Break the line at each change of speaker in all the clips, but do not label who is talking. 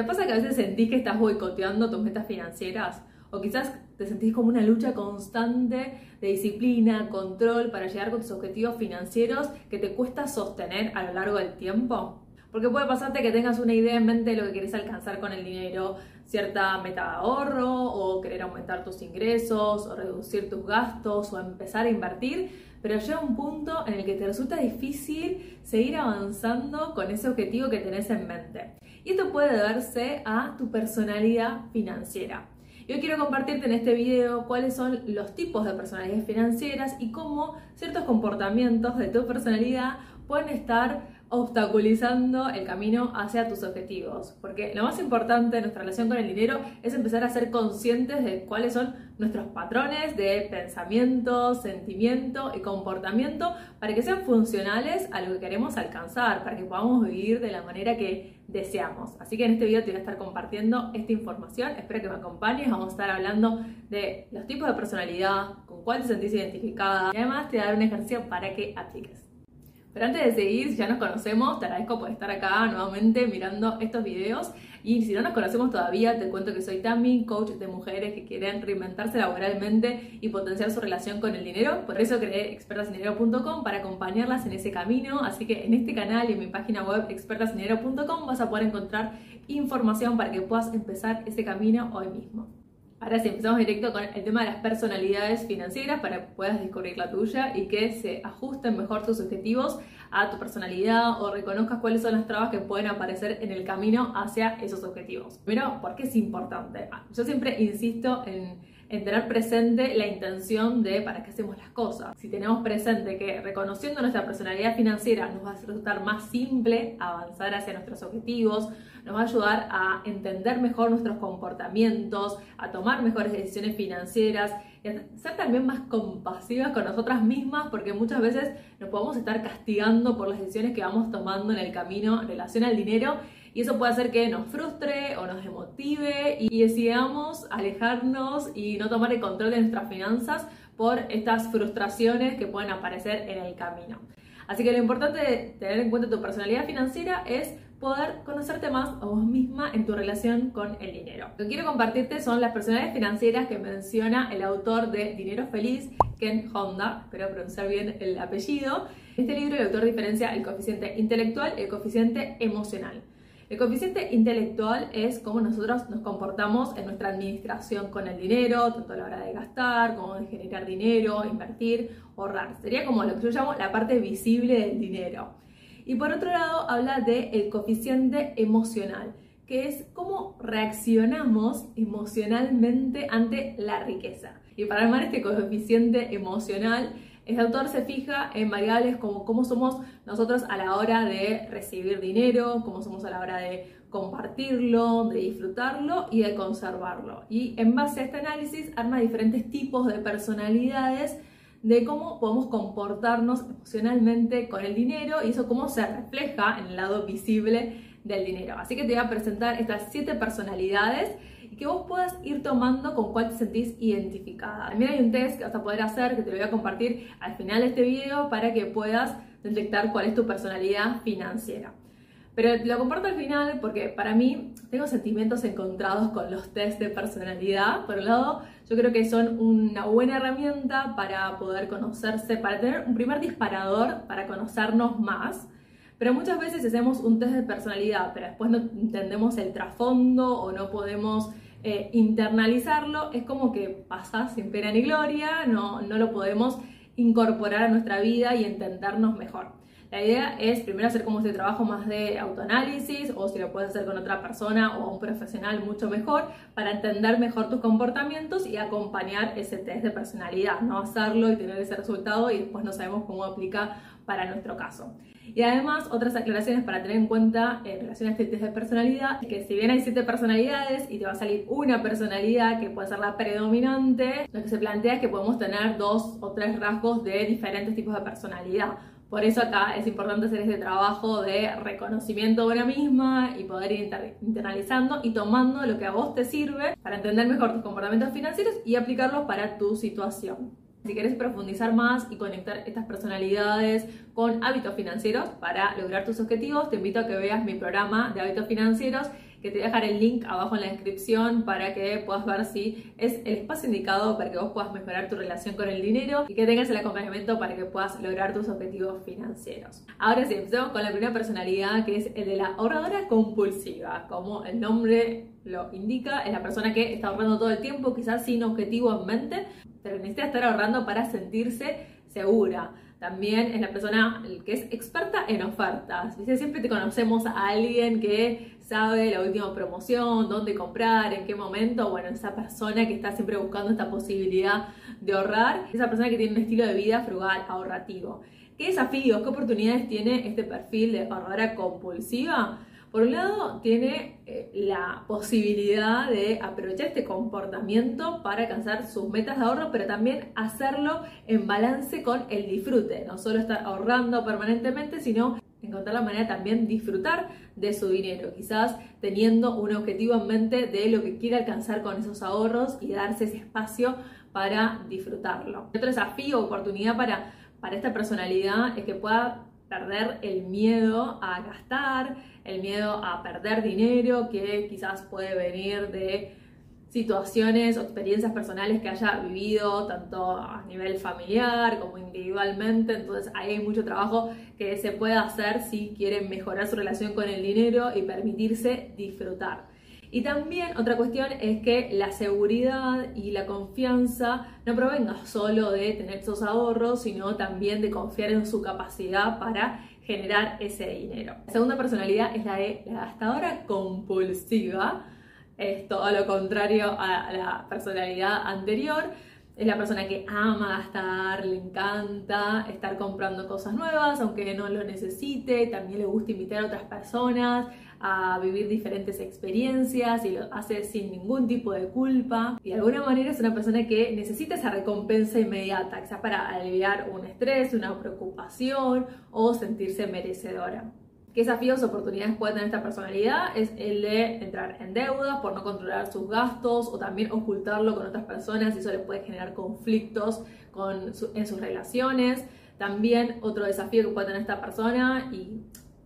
¿Te pasa que a veces sentís que estás boicoteando tus metas financieras? O quizás te sentís como una lucha constante de disciplina, control para llegar con tus objetivos financieros que te cuesta sostener a lo largo del tiempo. Porque puede pasarte que tengas una idea en mente de lo que quieres alcanzar con el dinero, cierta meta de ahorro, o querer aumentar tus ingresos, o reducir tus gastos, o empezar a invertir, pero llega un punto en el que te resulta difícil seguir avanzando con ese objetivo que tenés en mente. Y esto puede deberse a tu personalidad financiera. Yo quiero compartirte en este video cuáles son los tipos de personalidades financieras y cómo ciertos comportamientos de tu personalidad pueden estar obstaculizando el camino hacia tus objetivos. Porque lo más importante de nuestra relación con el dinero es empezar a ser conscientes de cuáles son nuestros patrones de pensamiento, sentimiento y comportamiento para que sean funcionales a lo que queremos alcanzar, para que podamos vivir de la manera que deseamos. Así que en este video te voy a estar compartiendo esta información. Espero que me acompañes. Vamos a estar hablando de los tipos de personalidad, con cuál te sentís identificada y además te voy a dar un ejercicio para que apliques. Pero antes de seguir, si ya nos conocemos, te agradezco por estar acá nuevamente mirando estos videos. Y si no nos conocemos todavía, te cuento que soy Tami, coach de mujeres que quieren reinventarse laboralmente y potenciar su relación con el dinero. Por eso creé expertasinedero.com para acompañarlas en ese camino. Así que en este canal y en mi página web expertasinedero.com vas a poder encontrar información para que puedas empezar ese camino hoy mismo. Ahora sí, empezamos directo con el tema de las personalidades financieras para que puedas descubrir la tuya y que se ajusten mejor tus objetivos a tu personalidad o reconozcas cuáles son las trabas que pueden aparecer en el camino hacia esos objetivos. Primero, ¿por qué es importante? Ah, yo siempre insisto en en tener presente la intención de para qué hacemos las cosas. Si tenemos presente que reconociendo nuestra personalidad financiera nos va a resultar más simple avanzar hacia nuestros objetivos, nos va a ayudar a entender mejor nuestros comportamientos, a tomar mejores decisiones financieras y a ser también más compasivas con nosotras mismas porque muchas veces nos podemos estar castigando por las decisiones que vamos tomando en el camino en relación al dinero y eso puede hacer que nos frustre o nos demotive y decidamos alejarnos y no tomar el control de nuestras finanzas por estas frustraciones que pueden aparecer en el camino. Así que lo importante de tener en cuenta tu personalidad financiera es poder conocerte más a vos misma en tu relación con el dinero. Lo que quiero compartirte son las personalidades financieras que menciona el autor de Dinero Feliz, Ken Honda, espero pronunciar bien el apellido. En este libro el autor diferencia el coeficiente intelectual y el coeficiente emocional. El coeficiente intelectual es cómo nosotros nos comportamos en nuestra administración con el dinero, tanto a la hora de gastar, como de generar dinero, invertir, ahorrar. Sería como lo que yo llamo la parte visible del dinero. Y por otro lado, habla del el coeficiente emocional, que es cómo reaccionamos emocionalmente ante la riqueza. Y para armar este coeficiente emocional, el autor se fija en variables como cómo somos nosotros a la hora de recibir dinero, cómo somos a la hora de compartirlo, de disfrutarlo y de conservarlo. Y en base a este análisis arma diferentes tipos de personalidades de cómo podemos comportarnos emocionalmente con el dinero y eso cómo se refleja en el lado visible del dinero. Así que te voy a presentar estas siete personalidades y que vos puedas ir tomando con cuál te sentís identificada. También hay un test que vas a poder hacer, que te lo voy a compartir al final de este video para que puedas detectar cuál es tu personalidad financiera. Pero lo comparto al final porque para mí tengo sentimientos encontrados con los test de personalidad. Por un lado, yo creo que son una buena herramienta para poder conocerse, para tener un primer disparador para conocernos más. Pero muchas veces hacemos un test de personalidad, pero después no entendemos el trasfondo o no podemos eh, internalizarlo, es como que pasa sin pena ni gloria, no, no lo podemos incorporar a nuestra vida y entendernos mejor. La idea es primero hacer como este trabajo más de autoanálisis o si lo puedes hacer con otra persona o un profesional mucho mejor para entender mejor tus comportamientos y acompañar ese test de personalidad, no hacerlo y tener ese resultado y después no sabemos cómo aplica para nuestro caso. Y además, otras aclaraciones para tener en cuenta en relación a este test de personalidad, que si bien hay siete personalidades y te va a salir una personalidad que puede ser la predominante, lo que se plantea es que podemos tener dos o tres rasgos de diferentes tipos de personalidad. Por eso acá es importante hacer este trabajo de reconocimiento de una misma y poder ir internalizando y tomando lo que a vos te sirve para entender mejor tus comportamientos financieros y aplicarlos para tu situación. Si quieres profundizar más y conectar estas personalidades con hábitos financieros para lograr tus objetivos, te invito a que veas mi programa de hábitos financieros que te voy a dejar el link abajo en la descripción para que puedas ver si es el espacio indicado para que vos puedas mejorar tu relación con el dinero y que tengas el acompañamiento para que puedas lograr tus objetivos financieros. Ahora sí, empezamos con la primera personalidad que es el de la ahorradora compulsiva, como el nombre lo indica, es la persona que está ahorrando todo el tiempo, quizás sin objetivo en mente, necesita estar ahorrando para sentirse segura. También es la persona que es experta en ofertas. Siempre te conocemos a alguien que sabe la última promoción, dónde comprar, en qué momento. Bueno, esa persona que está siempre buscando esta posibilidad de ahorrar, esa persona que tiene un estilo de vida frugal, ahorrativo. ¿Qué desafíos, qué oportunidades tiene este perfil de ahorradora compulsiva? Por un lado, tiene eh, la posibilidad de aprovechar este comportamiento para alcanzar sus metas de ahorro, pero también hacerlo en balance con el disfrute. No solo estar ahorrando permanentemente, sino encontrar la manera también disfrutar de su dinero, quizás teniendo un objetivo en mente de lo que quiere alcanzar con esos ahorros y darse ese espacio para disfrutarlo. Otro desafío, oportunidad para, para esta personalidad es que pueda perder el miedo a gastar, el miedo a perder dinero, que quizás puede venir de situaciones o experiencias personales que haya vivido tanto a nivel familiar como individualmente. Entonces hay mucho trabajo que se puede hacer si quieren mejorar su relación con el dinero y permitirse disfrutar. Y también otra cuestión es que la seguridad y la confianza no provenga solo de tener esos ahorros, sino también de confiar en su capacidad para generar ese dinero. La segunda personalidad es la de la gastadora compulsiva. Es todo lo contrario a la personalidad anterior. Es la persona que ama gastar, le encanta estar comprando cosas nuevas, aunque no lo necesite. También le gusta invitar a otras personas a vivir diferentes experiencias y lo hace sin ningún tipo de culpa. Y de alguna manera es una persona que necesita esa recompensa inmediata, quizás para aliviar un estrés, una preocupación o sentirse merecedora. ¿Qué desafíos o oportunidades puede tener esta personalidad? Es el de entrar en deuda por no controlar sus gastos o también ocultarlo con otras personas y eso le puede generar conflictos con en sus relaciones. También otro desafío que puede tener esta persona y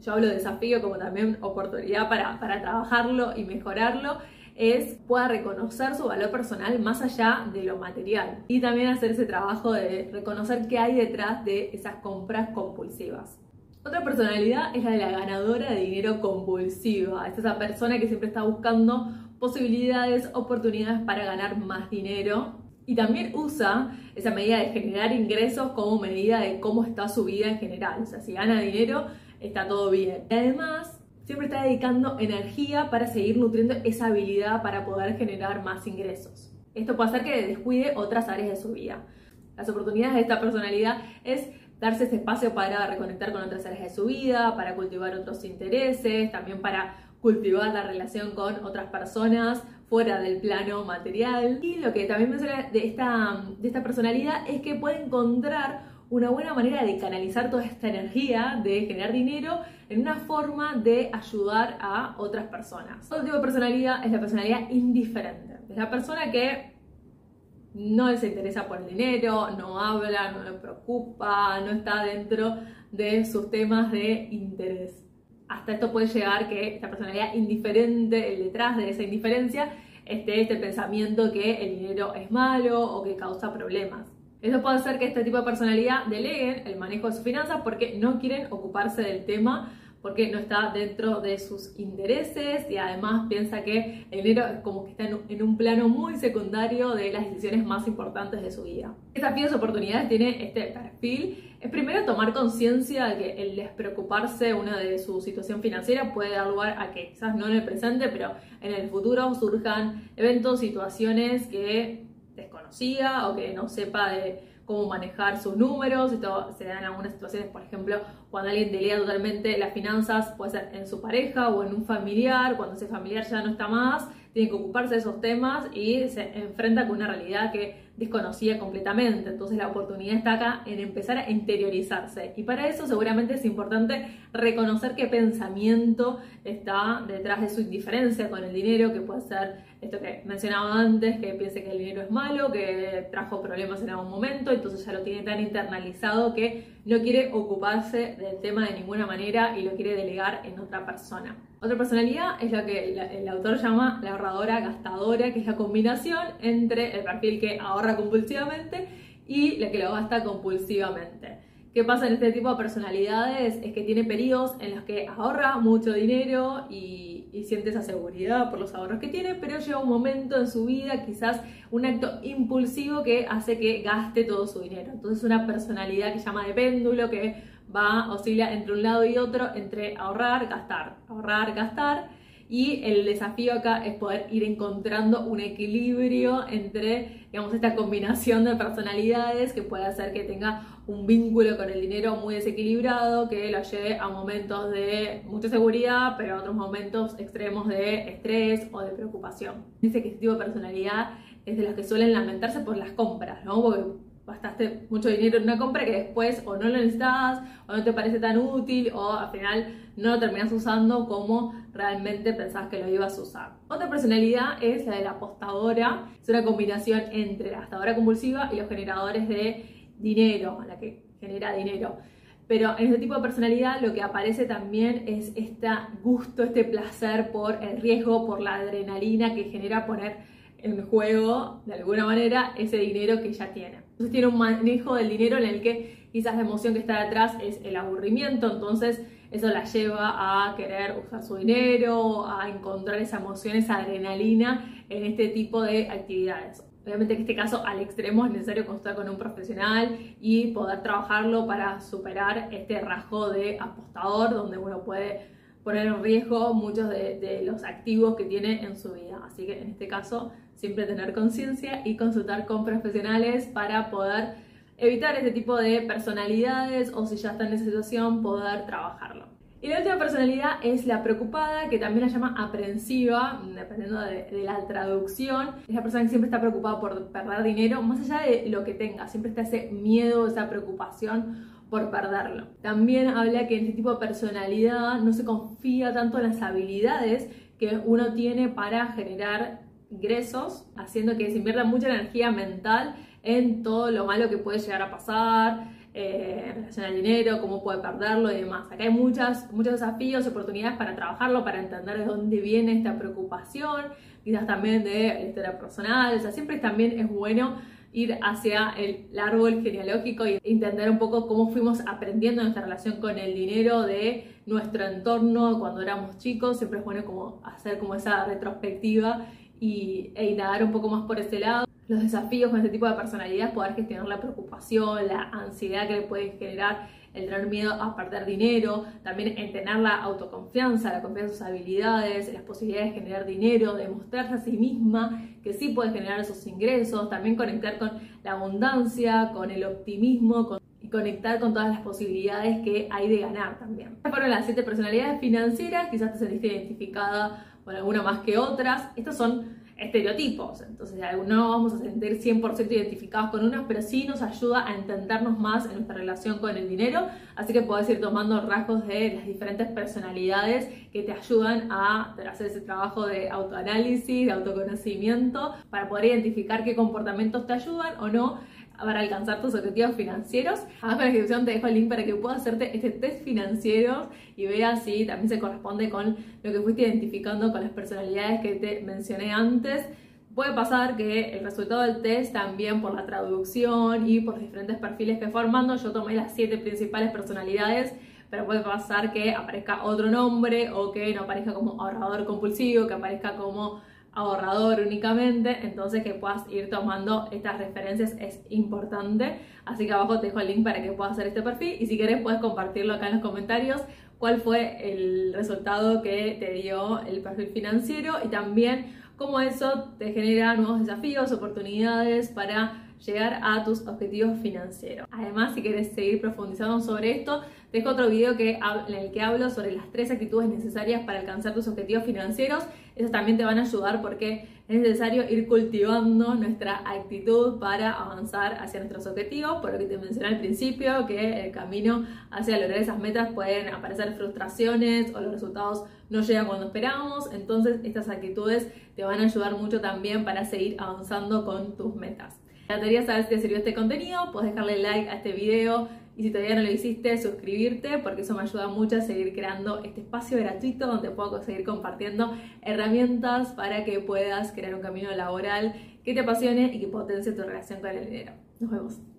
yo hablo de desafío como también oportunidad para, para trabajarlo y mejorarlo, es pueda reconocer su valor personal más allá de lo material y también hacer ese trabajo de reconocer qué hay detrás de esas compras compulsivas. Otra personalidad es la de la ganadora de dinero compulsiva. Es esa persona que siempre está buscando posibilidades, oportunidades para ganar más dinero y también usa esa medida de generar ingresos como medida de cómo está su vida en general. O sea, si gana dinero, está todo bien. Y además, siempre está dedicando energía para seguir nutriendo esa habilidad para poder generar más ingresos. Esto puede hacer que descuide otras áreas de su vida. Las oportunidades de esta personalidad es darse ese espacio para reconectar con otras áreas de su vida, para cultivar otros intereses, también para cultivar la relación con otras personas fuera del plano material. Y lo que también me suena de esta, de esta personalidad es que puede encontrar una buena manera de canalizar toda esta energía, de generar dinero, en una forma de ayudar a otras personas. Otro tipo de personalidad es la personalidad indiferente. Es la persona que no se interesa por el dinero, no habla, no le preocupa, no está dentro de sus temas de interés. Hasta esto puede llegar que esta personalidad indiferente, el detrás de esa indiferencia, esté este pensamiento que el dinero es malo o que causa problemas. Eso puede hacer que este tipo de personalidad deleguen el manejo de sus finanzas porque no quieren ocuparse del tema, porque no está dentro de sus intereses y además piensa que el dinero como que está en un plano muy secundario de las decisiones más importantes de su vida. ¿Qué desafíos oportunidades tiene este perfil? Es primero tomar conciencia de que el despreocuparse una de su situación financiera puede dar lugar a que quizás no en el presente, pero en el futuro surjan eventos, situaciones que o que no sepa de cómo manejar sus números, esto se da en algunas situaciones, por ejemplo, cuando alguien delega totalmente las finanzas, puede ser en su pareja o en un familiar, cuando ese familiar ya no está más, tiene que ocuparse de esos temas y se enfrenta con una realidad que desconocía completamente. Entonces la oportunidad está acá en empezar a interiorizarse. Y para eso seguramente es importante reconocer qué pensamiento está detrás de su indiferencia con el dinero, que puede ser esto que mencionaba antes, que piense que el dinero es malo, que trajo problemas en algún momento, entonces ya lo tiene tan internalizado que no quiere ocuparse del tema de ninguna manera y lo quiere delegar en otra persona. Otra personalidad es lo que el autor llama la ahorradora gastadora, que es la combinación entre el perfil que ahorra compulsivamente y la que lo gasta compulsivamente. ¿Qué pasa en este tipo de personalidades? Es que tiene periodos en los que ahorra mucho dinero y, siente esa seguridad por los ahorros que tiene, pero llega un momento en su vida, quizás un acto impulsivo que hace que gaste todo su dinero. Entonces una personalidad que llama de péndulo, que va, oscila entre un lado y otro, entre ahorrar, gastar, ahorrar, gastar. Y el desafío acá es poder ir encontrando un equilibrio entre, digamos, esta combinación de personalidades que puede hacer que tenga un vínculo con el dinero muy desequilibrado que lo lleve a momentos de mucha seguridad, pero a otros momentos extremos de estrés o de preocupación. Dice que este tipo de personalidad es de los que suelen lamentarse por las compras, ¿no? Gastaste mucho dinero en una compra que después o no lo necesitas o no te parece tan útil o al final no lo terminas usando como realmente pensabas que lo ibas a usar. Otra personalidad es la de la apostadora, es una combinación entre la gastadora compulsiva y los generadores de dinero, la que genera dinero. Pero en este tipo de personalidad lo que aparece también es este gusto, este placer por el riesgo, por la adrenalina que genera poner en juego, de alguna manera, ese dinero que ya tiene. Entonces tiene un manejo del dinero en el que quizás la emoción que está detrás es el aburrimiento, entonces eso la lleva a querer usar su dinero, a encontrar esa emoción, esa adrenalina en este tipo de actividades. Obviamente en este caso al extremo es necesario consultar con un profesional y poder trabajarlo para superar este rasgo de apostador donde uno puede poner en riesgo muchos de, los activos que tiene en su vida. Así que en este caso siempre tener conciencia y consultar con profesionales para poder evitar este tipo de personalidades o si ya está en esa situación poder trabajarlo. Y la última personalidad es la preocupada, que también la llama aprensiva, dependiendo de, la traducción. Es la persona que siempre está preocupada por perder dinero, más allá de lo que tenga, siempre está ese miedo, esa preocupación por perderlo. También habla que en este tipo de personalidad no se confía tanto en las habilidades que uno tiene para generar ingresos, haciendo que se invierta mucha energía mental en todo lo malo que puede llegar a pasar, eh, en relación al dinero, cómo puede perderlo y demás. Acá hay muchas, muchos desafíos, oportunidades para trabajarlo, para entender de dónde viene esta preocupación, quizás también de la historia personal, o sea, siempre también es bueno ir hacia el árbol genealógico e entender un poco cómo fuimos aprendiendo nuestra relación con el dinero de nuestro entorno cuando éramos chicos, siempre es bueno como hacer como esa retrospectiva y, e indagar un poco más por ese lado. Los desafíos con este tipo de personalidad poder gestionar la preocupación, la ansiedad que le puede generar el tener miedo a perder dinero, también en tener la autoconfianza, la confianza en sus habilidades, las posibilidades de generar dinero, de mostrarse a sí misma que sí puede generar esos ingresos, también conectar con la abundancia, con el optimismo y conectar con todas las posibilidades que hay de ganar también. Estas fueron las siete personalidades financieras, quizás te sentiste identificada con alguna más que otras. Estas son estereotipos. Entonces, no vamos a sentir 100% identificados con unos, pero sí nos ayuda a entendernos más en nuestra relación con el dinero. Así que puedes ir tomando rasgos de las diferentes personalidades que te ayudan a hacer ese trabajo de autoanálisis, de autoconocimiento, para poder identificar qué comportamientos te ayudan o no para alcanzar tus objetivos financieros. Abajo en la descripción te dejo el link para que puedas hacerte este test financiero y veas si también se corresponde con lo que fuiste identificando con las personalidades que te mencioné antes. Puede pasar que el resultado del test también por la traducción y por los diferentes perfiles que formando, yo tomé las siete principales personalidades, pero puede pasar que aparezca otro nombre o que no aparezca como ahorrador compulsivo, que aparezca como ahorrador únicamente, entonces que puedas ir tomando estas referencias es importante. Así que abajo te dejo el link para que puedas hacer este perfil y si quieres puedes compartirlo acá en los comentarios cuál fue el resultado que te dio el perfil financiero y también cómo eso te genera nuevos desafíos, oportunidades para llegar a tus objetivos financieros. Además, si quieres seguir profundizando sobre esto, dejo otro video que, en el que hablo sobre las tres actitudes necesarias para alcanzar tus objetivos financieros. Esas también te van a ayudar porque es necesario ir cultivando nuestra actitud para avanzar hacia nuestros objetivos, por lo que te mencioné al principio, que el camino hacia lograr esas metas pueden aparecer frustraciones o los resultados no llegan cuando esperábamos, entonces estas actitudes te van a ayudar mucho también para seguir avanzando con tus metas. Me encantaría saber si te sirvió este contenido, puedes dejarle like a este video y si todavía no lo hiciste, suscribirte porque eso me ayuda mucho a seguir creando este espacio gratuito donde puedo seguir compartiendo herramientas para que puedas crear un camino laboral que te apasione y que potencie tu relación con el dinero. Nos vemos.